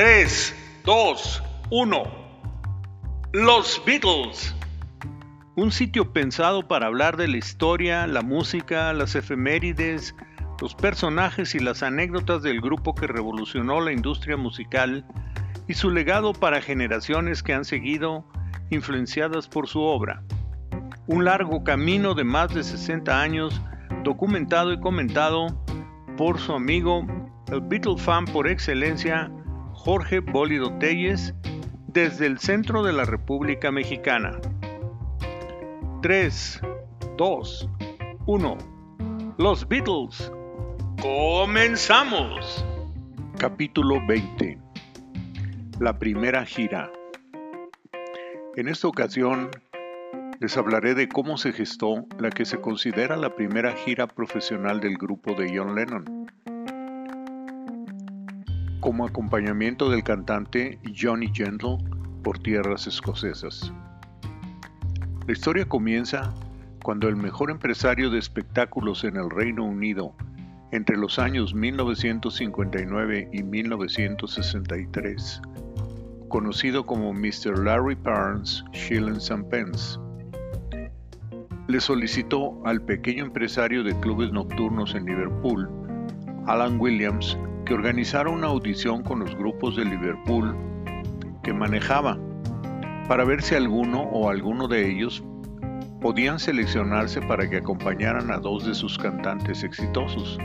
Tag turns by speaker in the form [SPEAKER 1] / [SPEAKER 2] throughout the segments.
[SPEAKER 1] 3, 2, 1. Los Beatles.
[SPEAKER 2] Un sitio pensado para hablar de la historia, la música, las efemérides, los personajes y las anécdotas del grupo que revolucionó la industria musical y su legado para generaciones que han seguido influenciadas por su obra. Un largo camino de más de 60 años documentado y comentado por su amigo, el Beatle fan por excelencia, Jorge Bólido Telles, desde el centro de la República Mexicana. 3, 2, 1. Los Beatles. Comenzamos. Capítulo 20. La primera gira. En esta ocasión les hablaré de cómo se gestó la que se considera la primera gira profesional del grupo de John Lennon como acompañamiento del cantante Johnny Gentle por tierras escocesas. La historia comienza cuando el mejor empresario de espectáculos en el Reino Unido entre los años 1959 y 1963, conocido como Mr. Larry Parnes Shillings and Pence, le solicitó al pequeño empresario de clubes nocturnos en Liverpool, Alan Williams, que organizara una audición con los grupos de Liverpool que manejaba para ver si alguno o alguno de ellos podían seleccionarse para que acompañaran a dos de sus cantantes exitosos,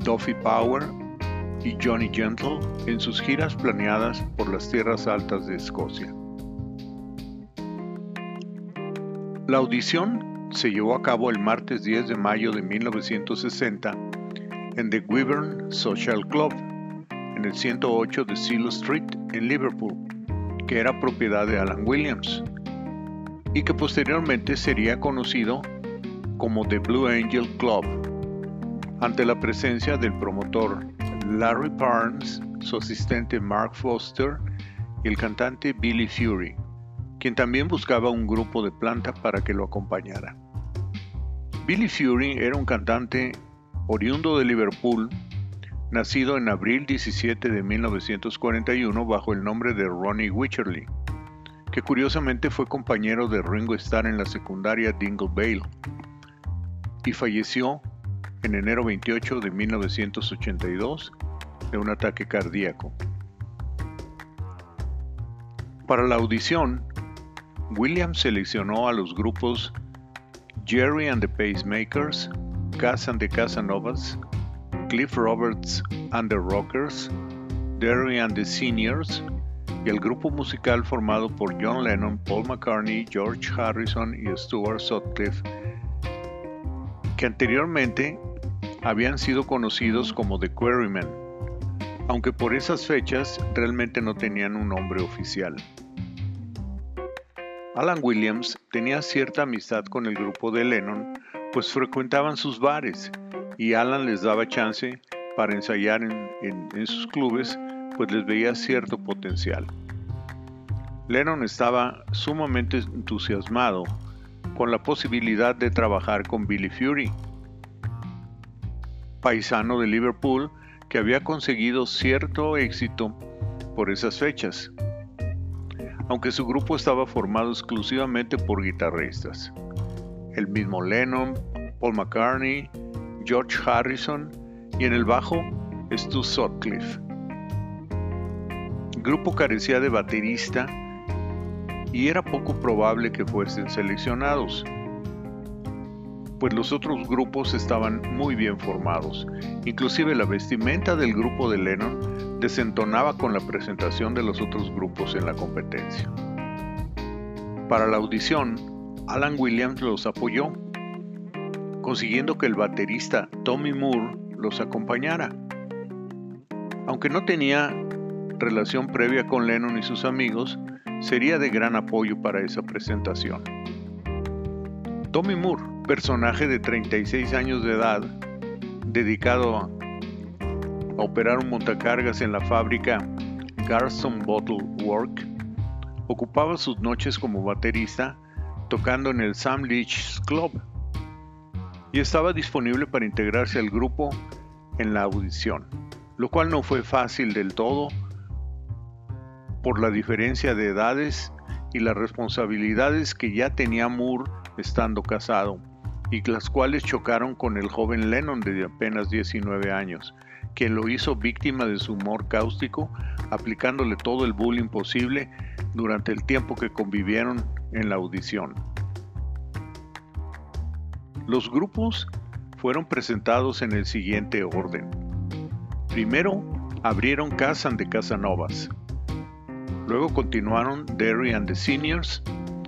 [SPEAKER 2] Duffy Power y Johnny Gentle, en sus giras planeadas por las tierras altas de Escocia. La audición se llevó a cabo el martes 10 de mayo de 1960 en The Wyvern Social Club, en el 108 de Seal Street, en Liverpool, que era propiedad de Alan Williams, y que posteriormente sería conocido como The Blue Angel Club, ante la presencia del promotor Larry Parnes, su asistente Mark Foster y el cantante Billy Fury, quien también buscaba un grupo de planta para que lo acompañara. Billy Fury era un cantante oriundo de Liverpool, nacido en abril 17 de 1941 bajo el nombre de Ronnie Wycherley, que curiosamente fue compañero de Ringo Starr en la secundaria Dingle Vale y falleció en enero 28 de 1982 de un ataque cardíaco. Para la audición, Williams seleccionó a los grupos Jerry and the Pacemakers, Cass and the Casanovas, Cliff Roberts and the Rockers, Derry and the Seniors y el grupo musical formado por John Lennon, Paul McCartney, George Harrison y Stuart Sutcliffe, que anteriormente habían sido conocidos como The Quarrymen, aunque por esas fechas realmente no tenían un nombre oficial. Alan Williams tenía cierta amistad con el grupo de Lennon pues frecuentaban sus bares y Alan les daba chance para ensayar en, sus clubes, pues les veía cierto potencial. Lennon estaba sumamente entusiasmado con la posibilidad de trabajar con Billy Fury, paisano de Liverpool que había conseguido cierto éxito por esas fechas, aunque su grupo estaba formado exclusivamente por guitarristas el mismo Lennon, Paul McCartney, George Harrison y en el bajo Stu Sutcliffe. El grupo carecía de baterista y era poco probable que fuesen seleccionados, pues los otros grupos estaban muy bien formados. Inclusive la vestimenta del grupo de Lennon desentonaba con la presentación de los otros grupos en la competencia. Para la audición, Alan Williams los apoyó, consiguiendo que el baterista Tommy Moore los acompañara. Aunque no tenía relación previa con Lennon y sus amigos, sería de gran apoyo para esa presentación. Tommy Moore, personaje de 36 años de edad, dedicado a, operar un montacargas en la fábrica Garson Bottle Work, ocupaba sus noches como baterista tocando en el Sam Leach Club. Y estaba disponible para integrarse al grupo en la audición, lo cual no fue fácil del todo, por la diferencia de edades y las responsabilidades que ya tenía Moore estando casado, y las cuales chocaron con el joven Lennon de apenas 19 años, quien lo hizo víctima de su humor cáustico, aplicándole todo el bullying posible durante el tiempo que convivieron en la audición. Los grupos fueron presentados en el siguiente orden. Primero, abrieron Casan de Casanovas. Luego continuaron Derry and the Seniors,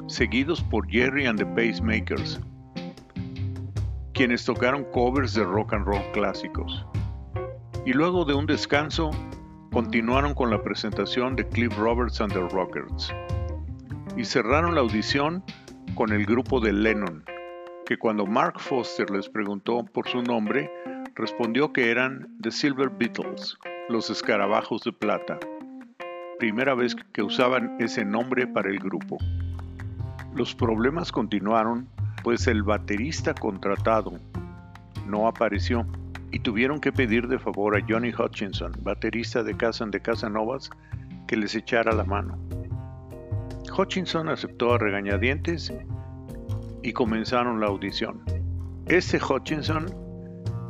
[SPEAKER 2] seguidos por Jerry and the Pacemakers, quienes tocaron covers de rock and roll clásicos. Y luego de un descanso, continuaron con la presentación de Cliff Roberts and the Rockers. Y cerraron la audición con el grupo de Lennon, que cuando Mark Foster les preguntó por su nombre, respondió que eran The Silver Beatles, los escarabajos de plata. Primera vez que usaban ese nombre para el grupo. Los problemas continuaron, pues el baterista contratado no apareció y tuvieron que pedir de favor a Johnny Hutchinson, baterista de Casan de Casanovas, que les echara la mano. Hutchinson aceptó a regañadientes y comenzaron la audición. Este Hutchinson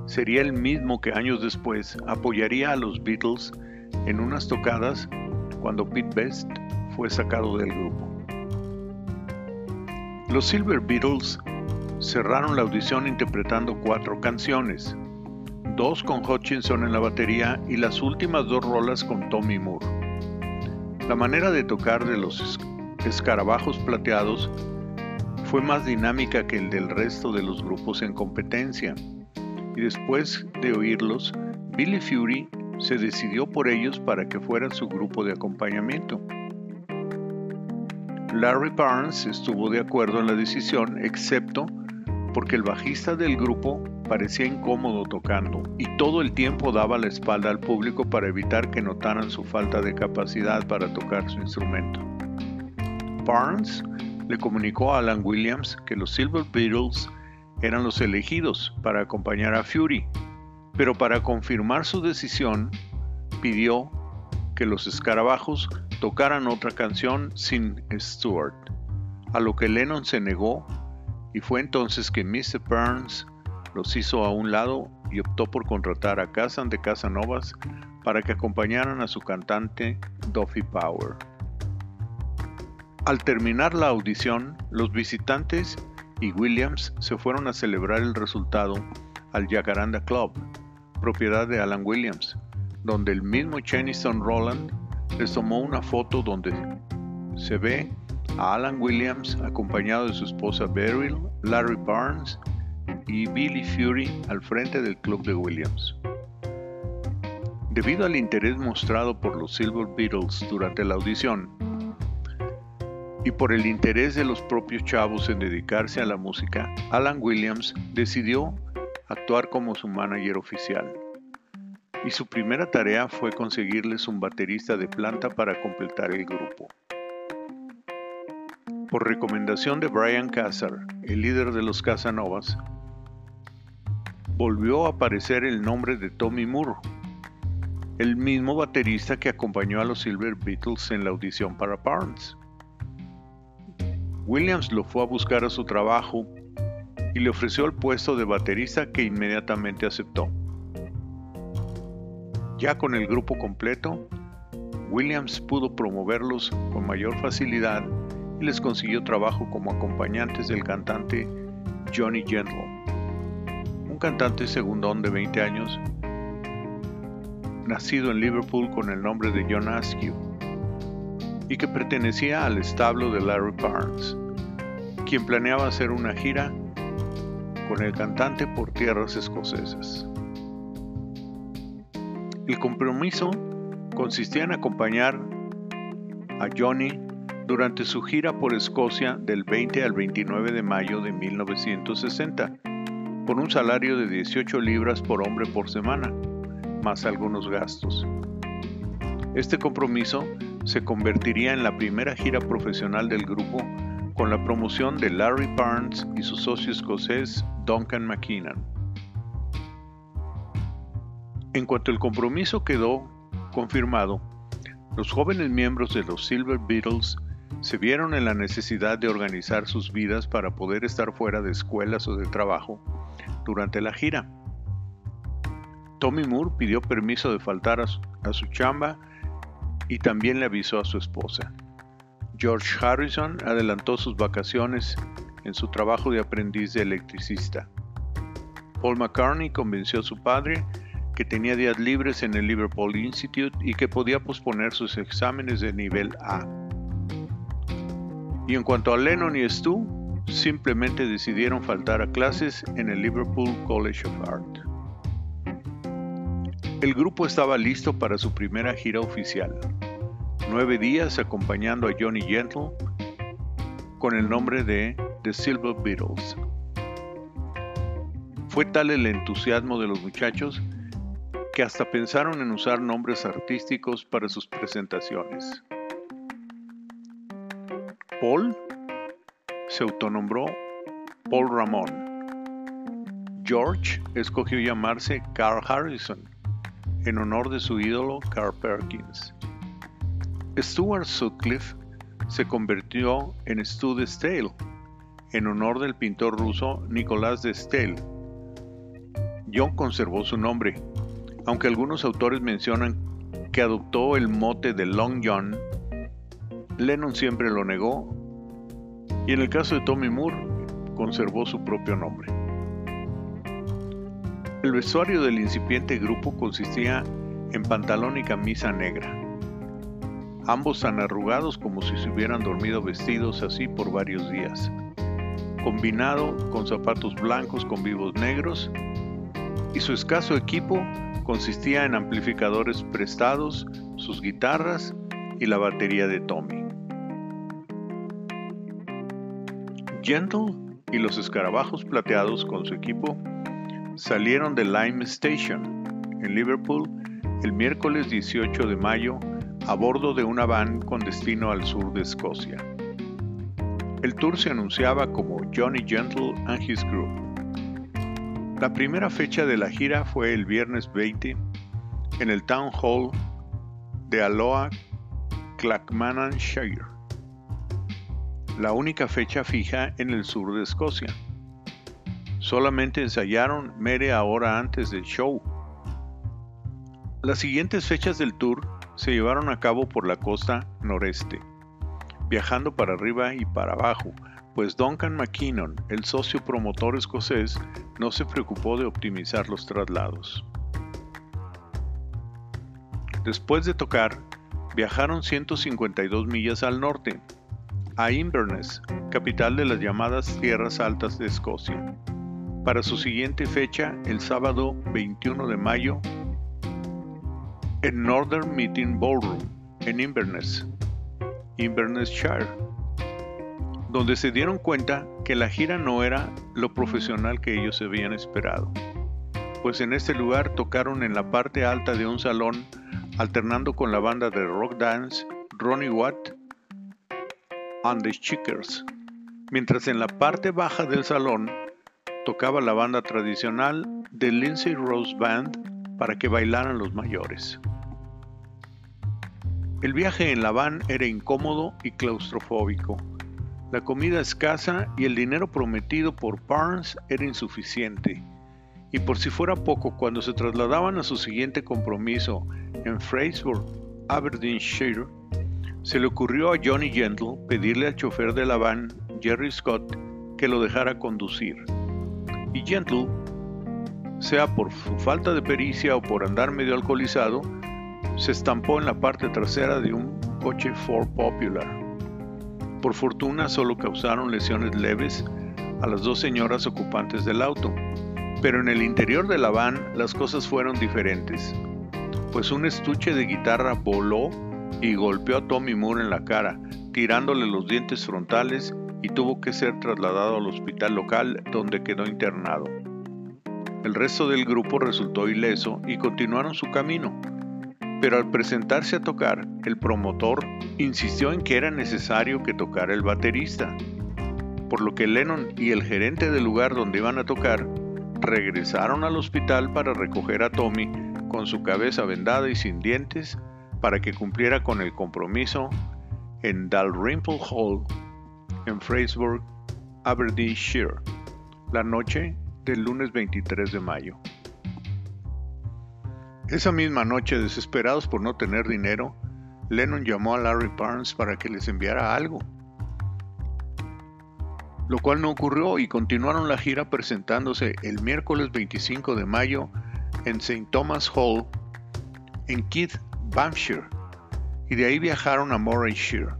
[SPEAKER 2] sería el mismo que años después apoyaría a los Beatles en unas tocadas cuando Pete Best fue sacado del grupo. Los Silver Beatles cerraron la audición interpretando cuatro canciones, dos con Hutchinson en la batería y las últimas dos rolas con Tommy Moore. La manera de tocar de los escarabajos plateados fue más dinámica que el del resto de los grupos en competencia, y después de oírlos, Billy Fury se decidió por ellos para que fueran su grupo de acompañamiento. Larry Barnes estuvo de acuerdo en la decisión, excepto porque el bajista del grupo parecía incómodo tocando y todo el tiempo daba la espalda al público para evitar que notaran su falta de capacidad para tocar su instrumento. Barnes le comunicó a Alan Williams que los Silver Beatles eran los elegidos para acompañar a Fury, pero para confirmar su decisión pidió que los escarabajos tocaran otra canción sin Stewart, a lo que Lennon se negó y fue entonces que Mr. Burns los hizo a un lado y optó por contratar a Casan de Casanovas para que acompañaran a su cantante Duffy Power. Al terminar la audición, los visitantes y Williams se fueron a celebrar el resultado al Jacaranda Club, propiedad de Alan Williams, donde el mismo Chenniston Roland les tomó una foto donde se ve a Alan Williams acompañado de su esposa Beryl, Larry Barnes y Billy Fury al frente del club de Williams. Debido al interés mostrado por los Silver Beatles durante la audición, y por el interés de los propios chavos en dedicarse a la música, Alan Williams decidió actuar como su manager oficial. Y su primera tarea fue conseguirles un baterista de planta para completar el grupo. Por recomendación de Brian Cassar, el líder de los Casanovas, volvió a aparecer el nombre de Tommy Moore, el mismo baterista que acompañó a los Silver Beatles en la audición para Barnes. Williams lo fue a buscar a su trabajo y le ofreció el puesto de baterista que inmediatamente aceptó. Ya con el grupo completo, Williams pudo promoverlos con mayor facilidad y les consiguió trabajo como acompañantes del cantante Johnny Gentle, un cantante segundón de 20 años, nacido en Liverpool con el nombre de John Askew y que pertenecía al establo de Larry Barnes, quien planeaba hacer una gira con el cantante por tierras escocesas. El compromiso consistía en acompañar a Johnny durante su gira por Escocia del 20 al 29 de mayo de 1960, por un salario de 18 libras por hombre por semana, más algunos gastos. Este compromiso se convertiría en la primera gira profesional del grupo con la promoción de Larry Barnes y su socio escocés Duncan McKinnon. En cuanto el compromiso quedó confirmado, Los jóvenes miembros de los Silver Beatles se vieron en la necesidad de organizar sus vidas para poder estar fuera de escuelas o de trabajo durante la gira. Tommy Moore pidió permiso de faltar a su, chamba y también le avisó a su esposa. George Harrison adelantó sus vacaciones en su trabajo de aprendiz de electricista. Paul McCartney convenció a su padre que tenía días libres en el Liverpool Institute y que podía posponer sus exámenes de nivel A. Y en cuanto a Lennon y Stu, simplemente decidieron faltar a clases en el Liverpool College of Art. El grupo estaba listo para su primera gira oficial, nueve días acompañando a Johnny Gentle con el nombre de The Silver Beatles. Fue tal el entusiasmo de los muchachos que hasta pensaron en usar nombres artísticos para sus presentaciones. Paul se autonombró Paul Ramón. George escogió llamarse Carl Harrison en honor de su ídolo Carl Perkins. Stuart Sutcliffe se convirtió en Stu de Stale en honor del pintor ruso Nicolás de Stale. John conservó su nombre aunque algunos autores mencionan que adoptó el mote de Long John, Lennon siempre lo negó y en el caso de Tommy Moore conservó su propio nombre. El vestuario del incipiente grupo consistía en pantalón y camisa negra, ambos tan arrugados como si se hubieran dormido vestidos así por varios días, combinado con zapatos blancos con vivos negros y su escaso equipo consistía en amplificadores prestados, sus guitarras y la batería de Tommy. Gentle y los escarabajos plateados con su equipo salieron de Lime Station en Liverpool el miércoles 18 de mayo a bordo de una van con destino al sur de Escocia. El tour se anunciaba como Johnny Gentle and His Group. La primera fecha de la gira fue el viernes 20 en el Town Hall de Aloha, Clackmannanshire, la única fecha fija en el sur de Escocia. Solamente ensayaron media hora antes del show. Las siguientes fechas del tour se llevaron a cabo por la costa noreste, viajando para arriba y para abajo, pues Duncan McKinnon, el socio promotor escocés, no se preocupó de optimizar los traslados. Después de tocar, viajaron 152 millas al norte, a Inverness, capital de las llamadas Tierras Altas de Escocia, para su siguiente fecha el sábado 21 de mayo en Northern Meeting Ballroom en Inverness, Inverness-shire donde se dieron cuenta que la gira no era lo profesional que ellos habían esperado, pues en este lugar tocaron en la parte alta de un salón alternando con la banda de rock dance Ronnie Watt and the Chickers, mientras en la parte baja del salón tocaba la banda tradicional de Lindsay Rose Band para que bailaran los mayores. El viaje en la van era incómodo y claustrofóbico, la comida escasa y el dinero prometido por Barnes era insuficiente. Y por si fuera poco, cuando se trasladaban a su siguiente compromiso en Fraserburgh, Aberdeenshire, se le ocurrió a Johnny Gentle pedirle al chofer de la van, Jerry Scott, que lo dejara conducir. Y Gentle, sea por su falta de pericia o por andar medio alcoholizado, se estampó en la parte trasera de un coche Ford Popular. Por fortuna solo causaron lesiones leves a las dos señoras ocupantes del auto, pero en el interior de la van las cosas fueron diferentes, pues un estuche de guitarra voló y golpeó a Tommy Moore en la cara, tirándole los dientes frontales y tuvo que ser trasladado al hospital local donde quedó internado. El resto del grupo resultó ileso y continuaron su camino, pero al presentarse a tocar, el promotor insistió en que era necesario que tocara el baterista, por lo que Lennon y el gerente del lugar donde iban a tocar regresaron al hospital para recoger a Tommy con su cabeza vendada y sin dientes para que cumpliera con el compromiso en Dalrymple Hall en Fraserburgh, Aberdeenshire, la noche del lunes 23 de mayo. Esa misma noche, desesperados por no tener dinero, Lennon llamó a Larry Barnes para que les enviara algo, lo cual no ocurrió y continuaron la gira presentándose el miércoles 25 de mayo en St. Thomas Hall en Keith, Banffshire, y de ahí viajaron a Morayshire,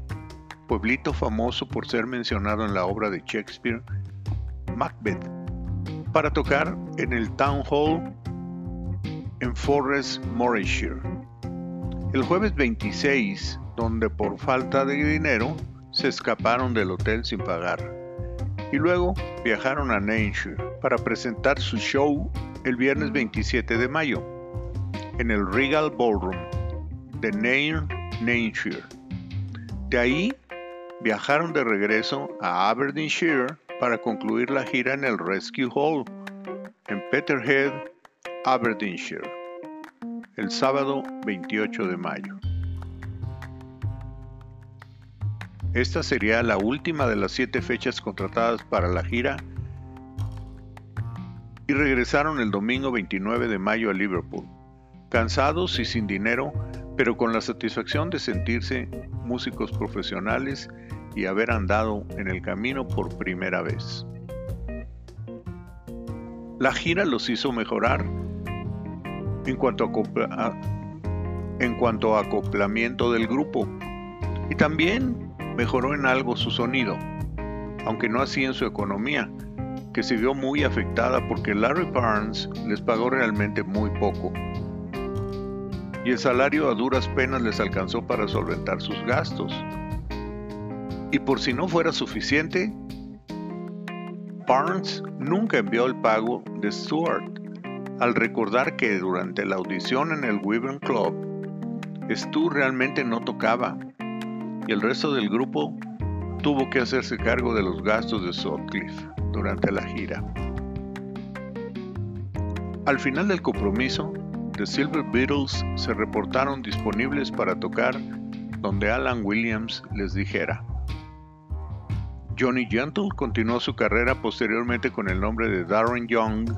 [SPEAKER 2] pueblito famoso por ser mencionado en la obra de Shakespeare, Macbeth, para tocar en el Town Hall en Forest, Morayshire. El jueves 26, donde por falta de dinero se escaparon del hotel sin pagar, y luego viajaron a Nainshire para presentar su show el viernes 27 de mayo en el Regal Ballroom de Nairn, Nainshire. De ahí viajaron de regreso a Aberdeenshire para concluir la gira en el Rescue Hall en Peterhead, Aberdeenshire, el sábado 28 de mayo. Esta sería la última de las siete fechas contratadas para la gira y regresaron el domingo 29 de mayo a Liverpool, cansados y sin dinero, pero con la satisfacción de sentirse músicos profesionales y haber andado en el camino por primera vez. La gira los hizo mejorar en cuanto a, en cuanto acoplamiento del grupo y también mejoró en algo su sonido, aunque no así en su economía, que se vio muy afectada porque Larry Barnes les pagó realmente muy poco. Y el salario a duras penas les alcanzó para solventar sus gastos. Y por si no fuera suficiente, Barnes nunca envió el pago de Stewart al recordar que durante la audición en el Wyvern Club, Stu realmente no tocaba y el resto del grupo tuvo que hacerse cargo de los gastos de Sutcliffe durante la gira. Al final del compromiso, The Silver Beatles se reportaron disponibles para tocar donde Alan Williams les dijera. Johnny Gentle continuó su carrera posteriormente con el nombre de Darren Young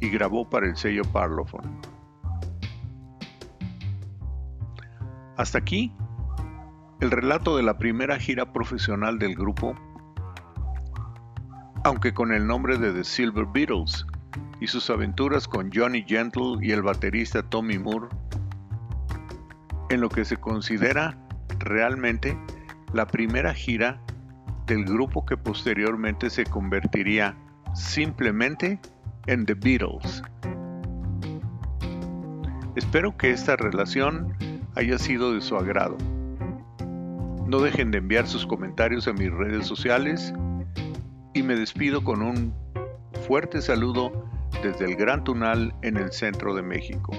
[SPEAKER 2] y grabó para el sello Parlophone. Hasta aquí el relato de la primera gira profesional del grupo, aunque con el nombre de The Silver Beatles, y sus aventuras con Johnny Gentle y el baterista Tommy Moore, en lo que se considera realmente la primera gira del grupo que posteriormente se convertiría simplemente en The Beatles. Espero que esta relación haya sido de su agrado. No dejen de enviar sus comentarios a mis redes sociales y me despido con un fuerte saludo desde el Gran Tunal en el centro de México.